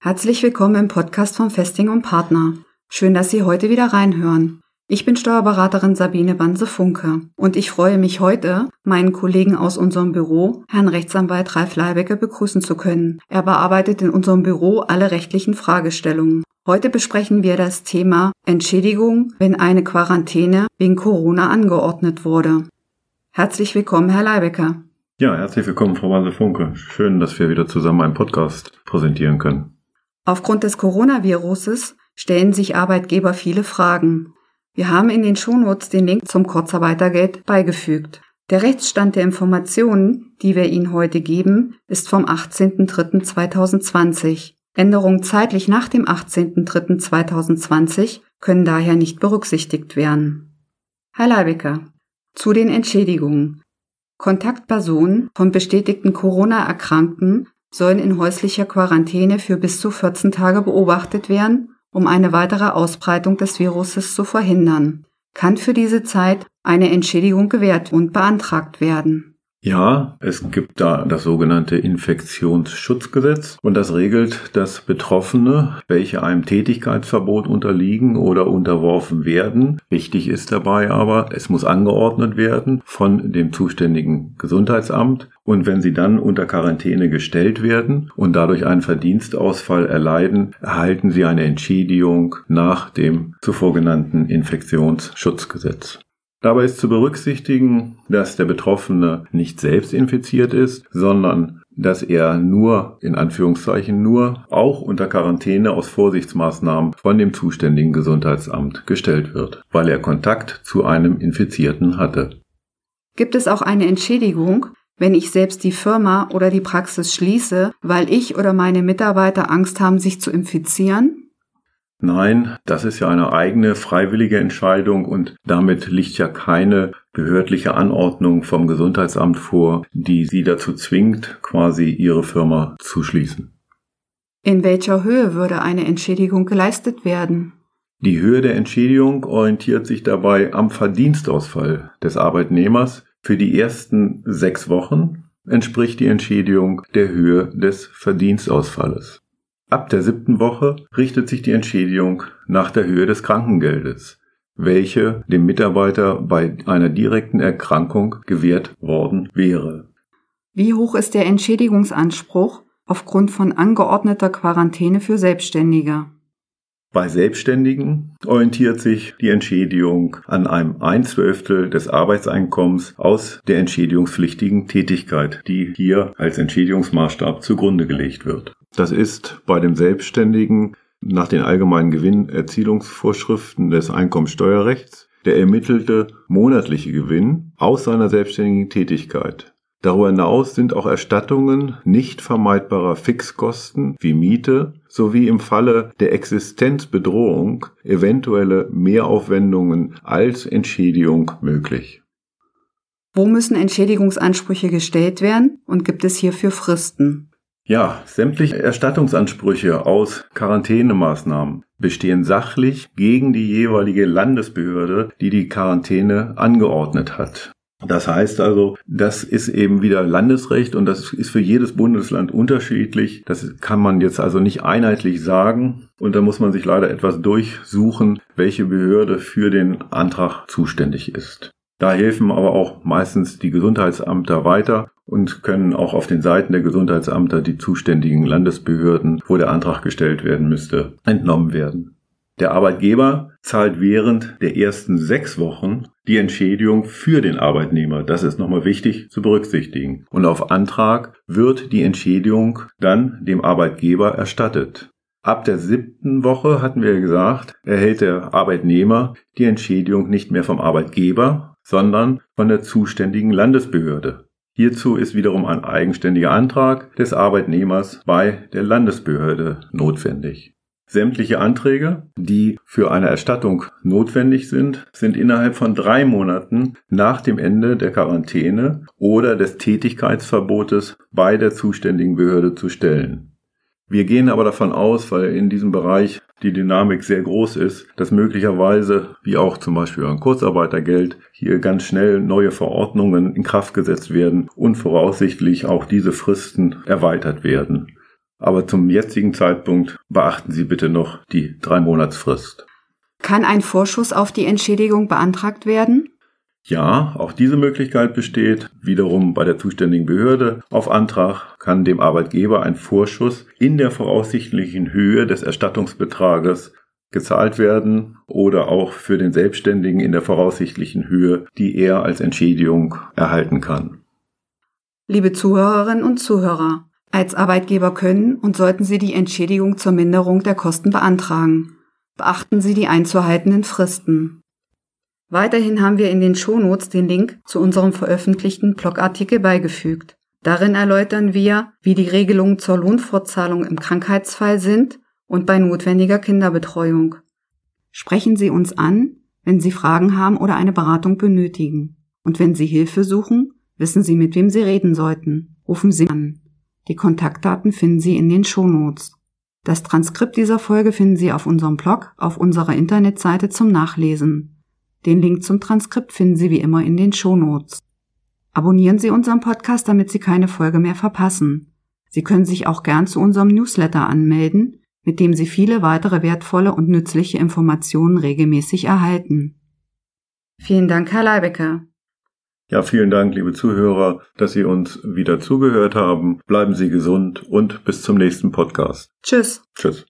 Herzlich willkommen im Podcast von Festing und Partner. Schön, dass Sie heute wieder reinhören. Ich bin Steuerberaterin Sabine Banse-Funke und ich freue mich heute, meinen Kollegen aus unserem Büro, Herrn Rechtsanwalt Ralf Leibecker, begrüßen zu können. Er bearbeitet in unserem Büro alle rechtlichen Fragestellungen. Heute besprechen wir das Thema Entschädigung, wenn eine Quarantäne wegen Corona angeordnet wurde. Herzlich willkommen, Herr Leibecker. Ja, herzlich willkommen, Frau Banse-Funke. Schön, dass wir wieder zusammen einen Podcast präsentieren können. Aufgrund des Coronaviruses stellen sich Arbeitgeber viele Fragen. Wir haben in den Shownotes den Link zum Kurzarbeitergeld beigefügt. Der Rechtsstand der Informationen, die wir Ihnen heute geben, ist vom 18.03.2020. Änderungen zeitlich nach dem 18.03.2020 können daher nicht berücksichtigt werden. Herr Leibecker, zu den Entschädigungen. Kontaktpersonen von bestätigten Corona-Erkrankten sollen in häuslicher Quarantäne für bis zu 14 Tage beobachtet werden, um eine weitere Ausbreitung des Viruses zu verhindern. Kann für diese Zeit eine Entschädigung gewährt und beantragt werden. Ja, es gibt da das sogenannte Infektionsschutzgesetz und das regelt, dass Betroffene, welche einem Tätigkeitsverbot unterliegen oder unterworfen werden, wichtig ist dabei aber, es muss angeordnet werden von dem zuständigen Gesundheitsamt und wenn sie dann unter Quarantäne gestellt werden und dadurch einen Verdienstausfall erleiden, erhalten sie eine Entschädigung nach dem zuvor genannten Infektionsschutzgesetz. Dabei ist zu berücksichtigen, dass der Betroffene nicht selbst infiziert ist, sondern dass er nur, in Anführungszeichen nur, auch unter Quarantäne aus Vorsichtsmaßnahmen von dem zuständigen Gesundheitsamt gestellt wird, weil er Kontakt zu einem Infizierten hatte. Gibt es auch eine Entschädigung, wenn ich selbst die Firma oder die Praxis schließe, weil ich oder meine Mitarbeiter Angst haben, sich zu infizieren? Nein, das ist ja eine eigene freiwillige Entscheidung und damit liegt ja keine behördliche Anordnung vom Gesundheitsamt vor, die Sie dazu zwingt, quasi Ihre Firma zu schließen. In welcher Höhe würde eine Entschädigung geleistet werden? Die Höhe der Entschädigung orientiert sich dabei am Verdienstausfall des Arbeitnehmers. Für die ersten sechs Wochen entspricht die Entschädigung der Höhe des Verdienstausfalles. Ab der siebten Woche richtet sich die Entschädigung nach der Höhe des Krankengeldes, welche dem Mitarbeiter bei einer direkten Erkrankung gewährt worden wäre. Wie hoch ist der Entschädigungsanspruch aufgrund von angeordneter Quarantäne für Selbstständige? Bei Selbstständigen orientiert sich die Entschädigung an einem Einzwölftel des Arbeitseinkommens aus der entschädigungspflichtigen Tätigkeit, die hier als Entschädigungsmaßstab zugrunde gelegt wird. Das ist bei dem Selbstständigen nach den allgemeinen Gewinnerzielungsvorschriften des Einkommensteuerrechts der ermittelte monatliche Gewinn aus seiner selbstständigen Tätigkeit. Darüber hinaus sind auch Erstattungen nicht vermeidbarer Fixkosten wie Miete sowie im Falle der Existenzbedrohung eventuelle Mehraufwendungen als Entschädigung möglich. Wo müssen Entschädigungsansprüche gestellt werden und gibt es hierfür Fristen? Ja, sämtliche Erstattungsansprüche aus Quarantänemaßnahmen bestehen sachlich gegen die jeweilige Landesbehörde, die die Quarantäne angeordnet hat. Das heißt also, das ist eben wieder Landesrecht und das ist für jedes Bundesland unterschiedlich. Das kann man jetzt also nicht einheitlich sagen und da muss man sich leider etwas durchsuchen, welche Behörde für den Antrag zuständig ist. Da helfen aber auch meistens die Gesundheitsämter weiter und können auch auf den Seiten der Gesundheitsämter die zuständigen Landesbehörden, wo der Antrag gestellt werden müsste, entnommen werden. Der Arbeitgeber zahlt während der ersten sechs Wochen die Entschädigung für den Arbeitnehmer. Das ist nochmal wichtig zu berücksichtigen. Und auf Antrag wird die Entschädigung dann dem Arbeitgeber erstattet. Ab der siebten Woche hatten wir gesagt, erhält der Arbeitnehmer die Entschädigung nicht mehr vom Arbeitgeber, sondern von der zuständigen Landesbehörde. Hierzu ist wiederum ein eigenständiger Antrag des Arbeitnehmers bei der Landesbehörde notwendig. Sämtliche Anträge, die für eine Erstattung notwendig sind, sind innerhalb von drei Monaten nach dem Ende der Quarantäne oder des Tätigkeitsverbotes bei der zuständigen Behörde zu stellen. Wir gehen aber davon aus, weil in diesem Bereich die Dynamik sehr groß ist, dass möglicherweise, wie auch zum Beispiel beim Kurzarbeitergeld, hier ganz schnell neue Verordnungen in Kraft gesetzt werden und voraussichtlich auch diese Fristen erweitert werden. Aber zum jetzigen Zeitpunkt beachten Sie bitte noch die drei Monatsfrist. Kann ein Vorschuss auf die Entschädigung beantragt werden? Ja, auch diese Möglichkeit besteht. Wiederum bei der zuständigen Behörde. Auf Antrag kann dem Arbeitgeber ein Vorschuss in der voraussichtlichen Höhe des Erstattungsbetrages gezahlt werden oder auch für den Selbstständigen in der voraussichtlichen Höhe, die er als Entschädigung erhalten kann. Liebe Zuhörerinnen und Zuhörer, als Arbeitgeber können und sollten Sie die Entschädigung zur Minderung der Kosten beantragen. Beachten Sie die einzuhaltenden Fristen. Weiterhin haben wir in den Shownotes den Link zu unserem veröffentlichten Blogartikel beigefügt. Darin erläutern wir, wie die Regelungen zur Lohnfortzahlung im Krankheitsfall sind und bei notwendiger Kinderbetreuung. Sprechen Sie uns an, wenn Sie Fragen haben oder eine Beratung benötigen. Und wenn Sie Hilfe suchen, wissen Sie, mit wem Sie reden sollten. Rufen Sie an. Die Kontaktdaten finden Sie in den Shownotes. Das Transkript dieser Folge finden Sie auf unserem Blog auf unserer Internetseite zum Nachlesen. Den Link zum Transkript finden Sie wie immer in den Shownotes. Abonnieren Sie unseren Podcast, damit Sie keine Folge mehr verpassen. Sie können sich auch gern zu unserem Newsletter anmelden, mit dem Sie viele weitere wertvolle und nützliche Informationen regelmäßig erhalten. Vielen Dank, Herr Leibecker. Ja, vielen Dank, liebe Zuhörer, dass Sie uns wieder zugehört haben. Bleiben Sie gesund und bis zum nächsten Podcast. Tschüss. Tschüss.